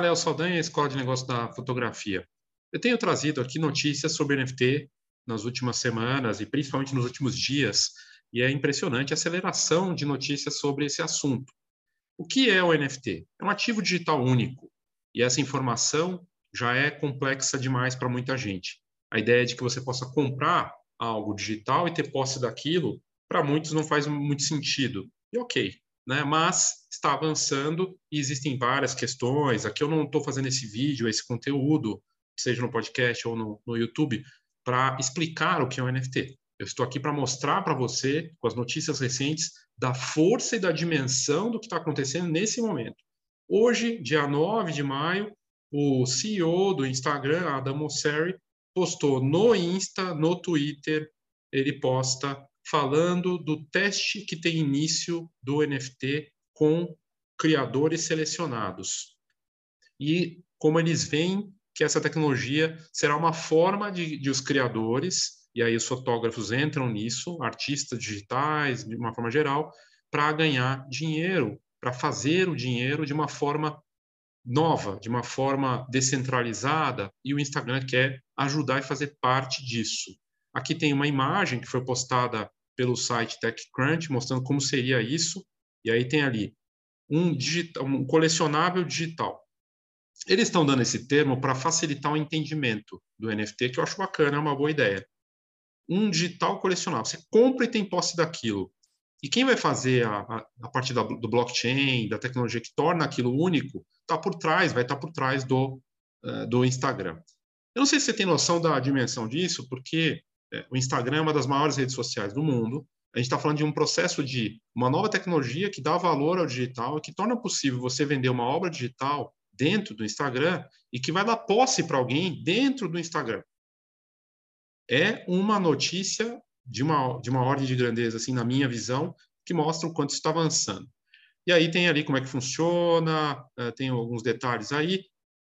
Léo Saldanha, Escola de Negócios da Fotografia. Eu tenho trazido aqui notícias sobre NFT nas últimas semanas e principalmente nos últimos dias, e é impressionante a aceleração de notícias sobre esse assunto. O que é o NFT? É um ativo digital único, e essa informação já é complexa demais para muita gente. A ideia de que você possa comprar algo digital e ter posse daquilo, para muitos não faz muito sentido. E ok, né? mas está avançando e existem várias questões. Aqui eu não estou fazendo esse vídeo, esse conteúdo, seja no podcast ou no, no YouTube, para explicar o que é um NFT. Eu estou aqui para mostrar para você, com as notícias recentes, da força e da dimensão do que está acontecendo nesse momento. Hoje, dia 9 de maio, o CEO do Instagram, Adam Mosseri, postou no Insta, no Twitter, ele posta falando do teste que tem início do NFT com criadores selecionados. E como eles veem que essa tecnologia será uma forma de, de os criadores, e aí os fotógrafos entram nisso, artistas digitais, de uma forma geral, para ganhar dinheiro, para fazer o dinheiro de uma forma nova, de uma forma descentralizada, e o Instagram quer ajudar e fazer parte disso. Aqui tem uma imagem que foi postada pelo site TechCrunch, mostrando como seria isso. E aí tem ali um, digital, um colecionável digital. Eles estão dando esse termo para facilitar o entendimento do NFT, que eu acho bacana, é uma boa ideia. Um digital colecionável. Você compra e tem posse daquilo. E quem vai fazer a, a, a partir da, do blockchain, da tecnologia que torna aquilo único, está por trás, vai estar tá por trás do, uh, do Instagram. Eu não sei se você tem noção da dimensão disso, porque é, o Instagram é uma das maiores redes sociais do mundo. A gente está falando de um processo de uma nova tecnologia que dá valor ao digital e que torna possível você vender uma obra digital dentro do Instagram e que vai dar posse para alguém dentro do Instagram. É uma notícia de uma, de uma ordem de grandeza, assim, na minha visão, que mostra o quanto está avançando. E aí tem ali como é que funciona, é, tem alguns detalhes aí.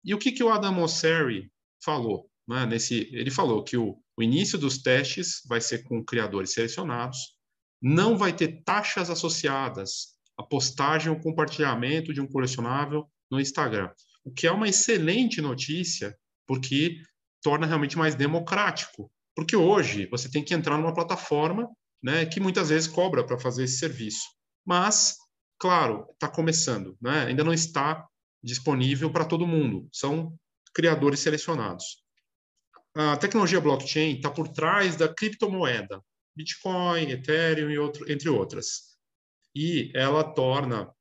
E o que, que o Adam Mosseri falou? Né, nesse, ele falou que o, o início dos testes vai ser com criadores selecionados, não vai ter taxas associadas à postagem ou compartilhamento de um colecionável no Instagram, o que é uma excelente notícia, porque torna realmente mais democrático. Porque hoje você tem que entrar numa plataforma né, que muitas vezes cobra para fazer esse serviço. Mas, claro, está começando, né? ainda não está disponível para todo mundo, são criadores selecionados a tecnologia blockchain está por trás da criptomoeda, Bitcoin, Ethereum e outro, entre outras. E ela torna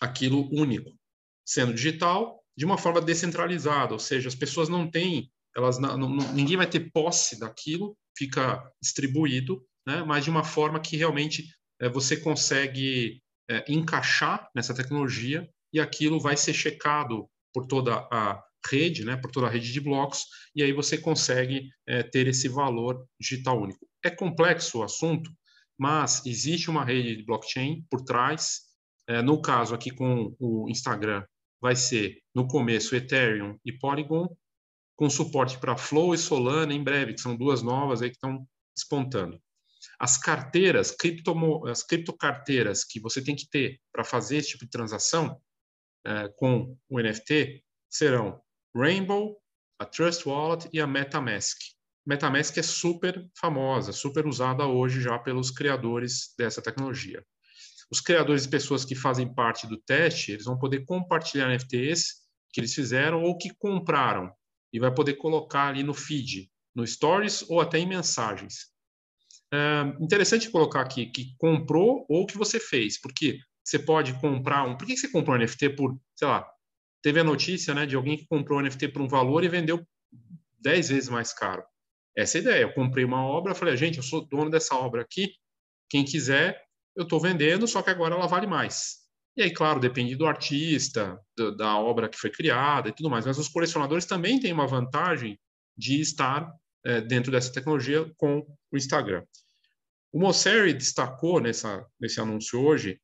aquilo único, sendo digital, de uma forma descentralizada, ou seja, as pessoas não têm, elas não, não, ninguém vai ter posse daquilo, fica distribuído, né? mas de uma forma que realmente é, você consegue é, encaixar nessa tecnologia e aquilo vai ser checado por toda a rede, né, por toda a rede de blocos, e aí você consegue é, ter esse valor digital único. É complexo o assunto, mas existe uma rede de blockchain por trás. É, no caso aqui com o Instagram, vai ser no começo Ethereum e Polygon, com suporte para Flow e Solana em breve, que são duas novas aí que estão despontando. As carteiras, cripto, as criptocarteiras que você tem que ter para fazer esse tipo de transação é, com o NFT serão Rainbow, a Trust Wallet e a MetaMask. MetaMask é super famosa, super usada hoje já pelos criadores dessa tecnologia. Os criadores e pessoas que fazem parte do teste, eles vão poder compartilhar NFTs que eles fizeram ou que compraram e vai poder colocar ali no feed, no stories ou até em mensagens. É interessante colocar aqui que comprou ou que você fez, porque você pode comprar um. Por que você comprou um NFT por, sei lá, teve a notícia né, de alguém que comprou o NFT por um valor e vendeu 10 vezes mais caro. Essa é a ideia. Eu comprei uma obra, falei, gente, eu sou dono dessa obra aqui, quem quiser, eu estou vendendo, só que agora ela vale mais. E aí, claro, depende do artista, do, da obra que foi criada e tudo mais, mas os colecionadores também têm uma vantagem de estar é, dentro dessa tecnologia com o Instagram. O Mosseri destacou nessa, nesse anúncio hoje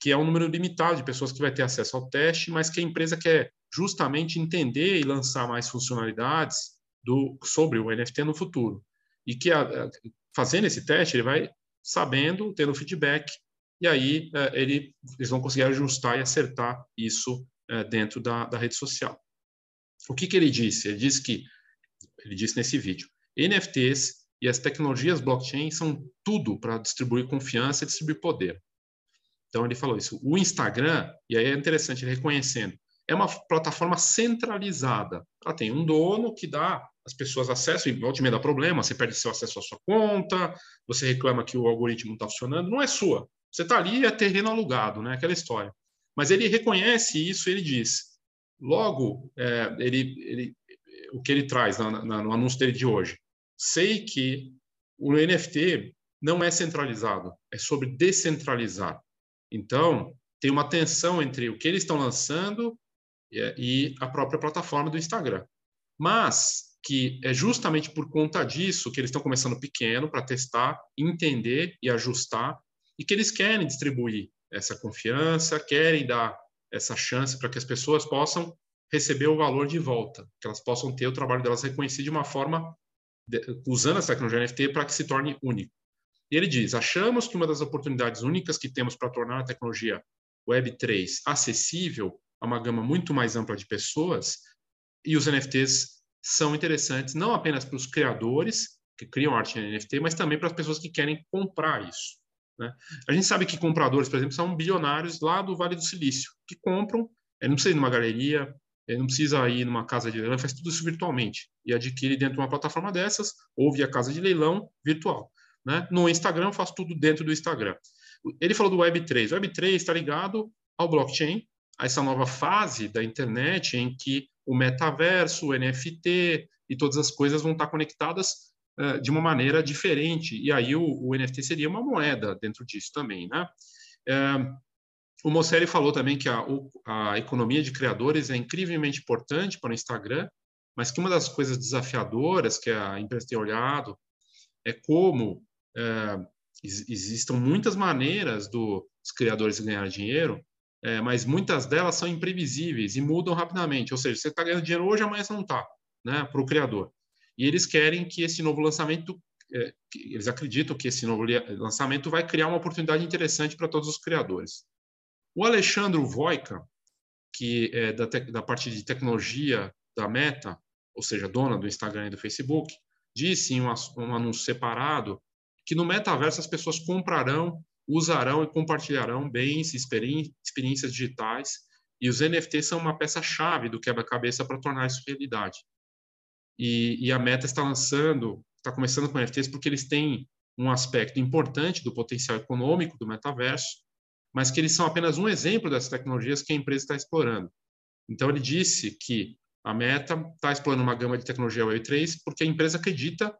que é um número limitado de pessoas que vai ter acesso ao teste, mas que a empresa quer justamente entender e lançar mais funcionalidades do, sobre o NFT no futuro. E que a, fazendo esse teste, ele vai sabendo, tendo feedback, e aí é, ele, eles vão conseguir ajustar e acertar isso é, dentro da, da rede social. O que, que ele disse? Ele disse que, ele disse nesse vídeo, NFTs e as tecnologias blockchain são tudo para distribuir confiança e distribuir poder. Então ele falou isso. O Instagram, e aí é interessante ele reconhecendo, é uma plataforma centralizada. Ela tem um dono que dá às pessoas acesso, e volta e dá problema, você perde seu acesso à sua conta, você reclama que o algoritmo não está funcionando, não é sua. Você está ali, é terreno alugado, né? aquela história. Mas ele reconhece isso ele diz. Logo, é, ele, ele, o que ele traz na, na, no anúncio dele de hoje, sei que o NFT não é centralizado, é sobre descentralizar. Então, tem uma tensão entre o que eles estão lançando e a própria plataforma do Instagram. Mas que é justamente por conta disso que eles estão começando pequeno para testar, entender e ajustar, e que eles querem distribuir essa confiança, querem dar essa chance para que as pessoas possam receber o valor de volta, que elas possam ter o trabalho delas reconhecido de uma forma, usando essa tecnologia NFT para que se torne único. E ele diz: achamos que uma das oportunidades únicas que temos para tornar a tecnologia Web3 acessível a uma gama muito mais ampla de pessoas, e os NFTs são interessantes não apenas para os criadores que criam arte em NFT, mas também para as pessoas que querem comprar isso. Né? A gente sabe que compradores, por exemplo, são bilionários lá do Vale do Silício, que compram, não precisa ir numa galeria, ele não precisa ir numa casa de leilão, faz tudo isso virtualmente e adquire dentro de uma plataforma dessas ou via casa de leilão virtual. Né? No Instagram, eu faço tudo dentro do Instagram. Ele falou do Web3. O Web3 está ligado ao blockchain, a essa nova fase da internet em que o metaverso, o NFT e todas as coisas vão estar conectadas uh, de uma maneira diferente. E aí o, o, NFT seria uma moeda dentro disso também, né? Uh, o Mosseri falou também que a, a economia de criadores é incrivelmente importante para o Instagram, mas que uma das coisas desafiadoras que a empresa tem olhado é como é, existam muitas maneiras dos criadores ganhar dinheiro, é, mas muitas delas são imprevisíveis e mudam rapidamente. Ou seja, você está ganhando dinheiro hoje, amanhã você não está, né, para o criador. E eles querem que esse novo lançamento, é, eles acreditam que esse novo lançamento vai criar uma oportunidade interessante para todos os criadores. O Alexandre Voica, que é da, da parte de tecnologia da Meta, ou seja, dona do Instagram e do Facebook, disse em um, um anúncio separado que no metaverso as pessoas comprarão, usarão e compartilharão bens, experiências digitais, e os NFTs são uma peça-chave do quebra-cabeça para tornar isso realidade. E, e, a Meta está lançando, está começando com NFTs porque eles têm um aspecto importante do potencial econômico do metaverso, mas que eles são apenas um exemplo dessas tecnologias que a empresa está explorando. Então, ele disse que a Meta está explorando uma gama de tecnologia Web3 porque a empresa acredita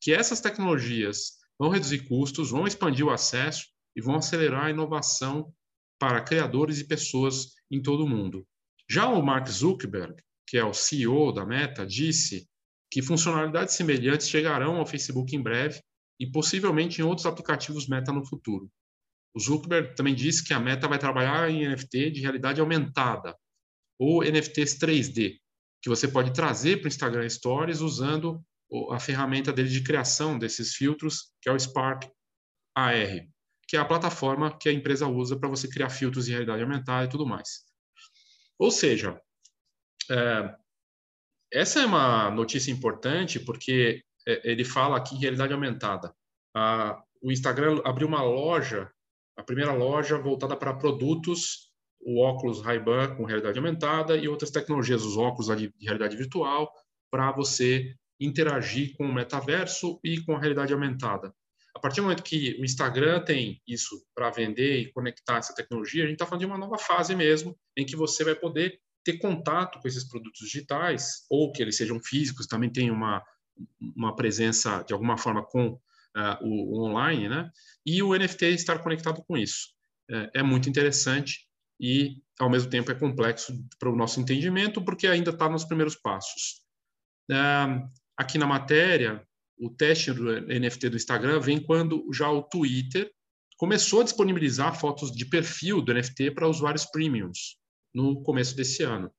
que essas tecnologias vão reduzir custos, vão expandir o acesso e vão acelerar a inovação para criadores e pessoas em todo o mundo. Já o Mark Zuckerberg, que é o CEO da Meta, disse que funcionalidades semelhantes chegarão ao Facebook em breve e possivelmente em outros aplicativos Meta no futuro. O Zuckerberg também disse que a Meta vai trabalhar em NFT de realidade aumentada ou NFTs 3D, que você pode trazer para o Instagram Stories usando a ferramenta dele de criação desses filtros, que é o Spark AR, que é a plataforma que a empresa usa para você criar filtros de realidade aumentada e tudo mais. Ou seja, é, essa é uma notícia importante porque é, ele fala aqui em realidade aumentada. A, o Instagram abriu uma loja, a primeira loja voltada para produtos, o óculos Ray-Ban com realidade aumentada e outras tecnologias, os óculos de realidade virtual, para você interagir com o metaverso e com a realidade aumentada. A partir do momento que o Instagram tem isso para vender e conectar essa tecnologia, a gente está falando de uma nova fase mesmo, em que você vai poder ter contato com esses produtos digitais, ou que eles sejam físicos, também tem uma, uma presença, de alguma forma, com uh, o, o, online, né? E o NFT estar conectado com isso. É, é muito interessante e, ao mesmo tempo, é complexo para o nosso entendimento, porque ainda está nos primeiros passos. Uh, aqui na matéria, o teste do NFT do Instagram vem quando já o Twitter começou a disponibilizar fotos de perfil do NFT para usuários premiums no começo desse ano.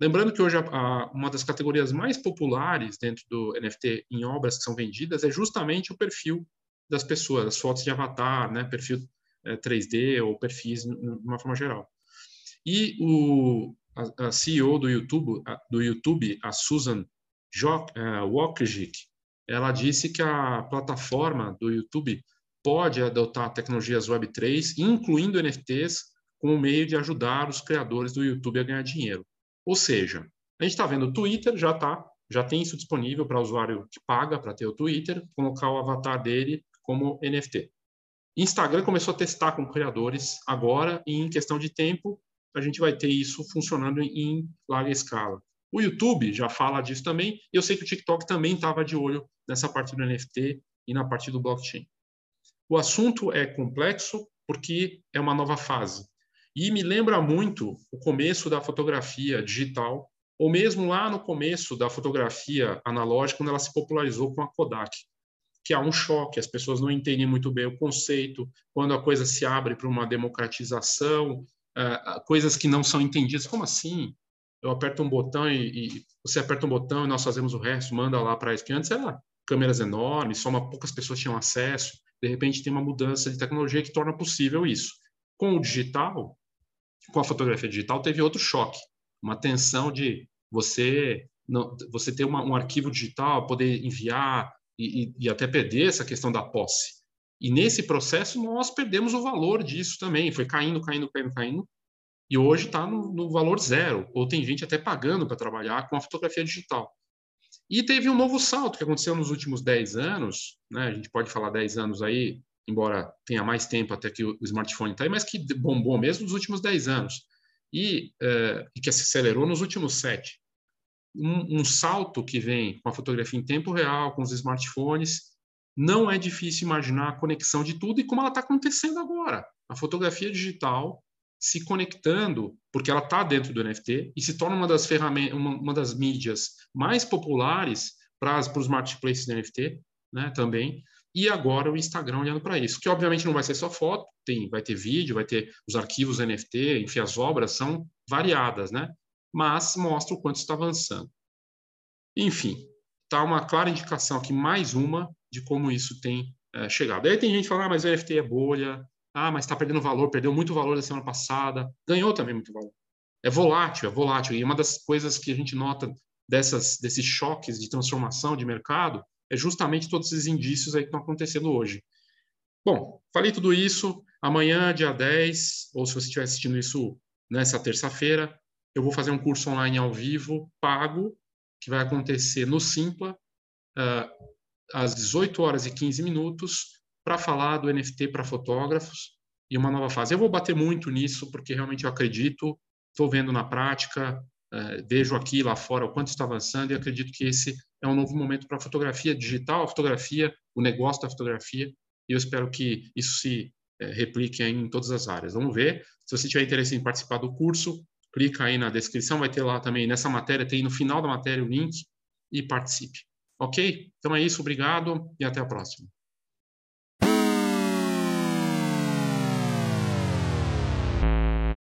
Lembrando que hoje a, uma das categorias mais populares dentro do NFT em obras que são vendidas é justamente o perfil das pessoas, as fotos de avatar, né, perfil é, 3D ou perfis de uma forma geral. E o, a, a CEO do YouTube, a, do YouTube, a Susan uh, Wojcicki, ela disse que a plataforma do YouTube pode adotar tecnologias Web3, incluindo NFTs, como meio de ajudar os criadores do YouTube a ganhar dinheiro. Ou seja, a gente está vendo o Twitter, já tá, já tem isso disponível para o usuário que paga para ter o Twitter, colocar o avatar dele como NFT. Instagram começou a testar com criadores agora, e em questão de tempo, a gente vai ter isso funcionando em larga escala. O YouTube já fala disso também, e eu sei que o TikTok também estava de olho nessa parte do NFT e na parte do blockchain. O assunto é complexo porque é uma nova fase. E me lembra muito o começo da fotografia digital, ou mesmo lá no começo da fotografia analógica, quando ela se popularizou com a Kodak, que há um choque, as pessoas não entendem muito bem o conceito, quando a coisa se abre para uma democratização, uh, coisas que não são entendidas. Como assim? Eu aperto um botão e, e, você aperta um botão e nós fazemos o resto, manda lá para isso. Que antes era câmeras enormes, só uma, poucas pessoas tinham acesso. De repente tem uma mudança de tecnologia que torna possível isso. Com o digital, com a fotografia digital, teve outro choque, uma tensão de você não, você ter uma, um arquivo digital, poder enviar e, e, e até perder essa questão da posse. E nesse processo nós perdemos o valor disso também, foi caindo, caindo, caindo, caindo, e hoje está no, no, valor zero, ou tem gente até pagando para trabalhar com a fotografia digital. E teve um novo salto que aconteceu nos últimos 10 anos, né? a gente pode falar 10 anos aí, embora tenha mais tempo até que o smartphone está aí, mas que bombou mesmo nos últimos 10 anos, e, uh, e que se acelerou nos últimos 7. Um, um salto que vem com a fotografia em tempo real, com os smartphones, não é difícil imaginar a conexão de tudo e como ela está acontecendo agora. A fotografia digital se conectando, porque ela está dentro do NFT e se torna uma das ferramentas, uma, uma das mídias mais populares para os marketplaces do NFT, né, também. E agora o Instagram olhando para isso, que obviamente não vai ser só foto, tem, vai ter vídeo, vai ter os arquivos NFT, enfim, as obras são variadas, né? Mas mostra o quanto está avançando. Enfim, está uma clara indicação aqui, mais uma, de como isso tem é, chegado. Aí tem gente falando, ah, mas o NFT é bolha, ah, mas está perdendo valor, perdeu muito valor da semana passada, ganhou também muito valor. É volátil, é volátil. E uma das coisas que a gente nota dessas, desses choques de transformação de mercado é justamente todos esses indícios aí que estão acontecendo hoje. Bom, falei tudo isso. Amanhã, dia 10, ou se você estiver assistindo isso nessa terça-feira, eu vou fazer um curso online ao vivo, pago, que vai acontecer no Simpla, uh, às 18 horas e 15 minutos, para falar do NFT para fotógrafos e uma nova fase. Eu vou bater muito nisso, porque realmente eu acredito, estou vendo na prática, é, vejo aqui lá fora o quanto está avançando e acredito que esse é um novo momento para a fotografia digital, a fotografia, o negócio da fotografia, e eu espero que isso se é, replique em todas as áreas. Vamos ver. Se você tiver interesse em participar do curso, clica aí na descrição, vai ter lá também, nessa matéria, tem no final da matéria o link e participe. Ok? Então é isso, obrigado e até a próxima.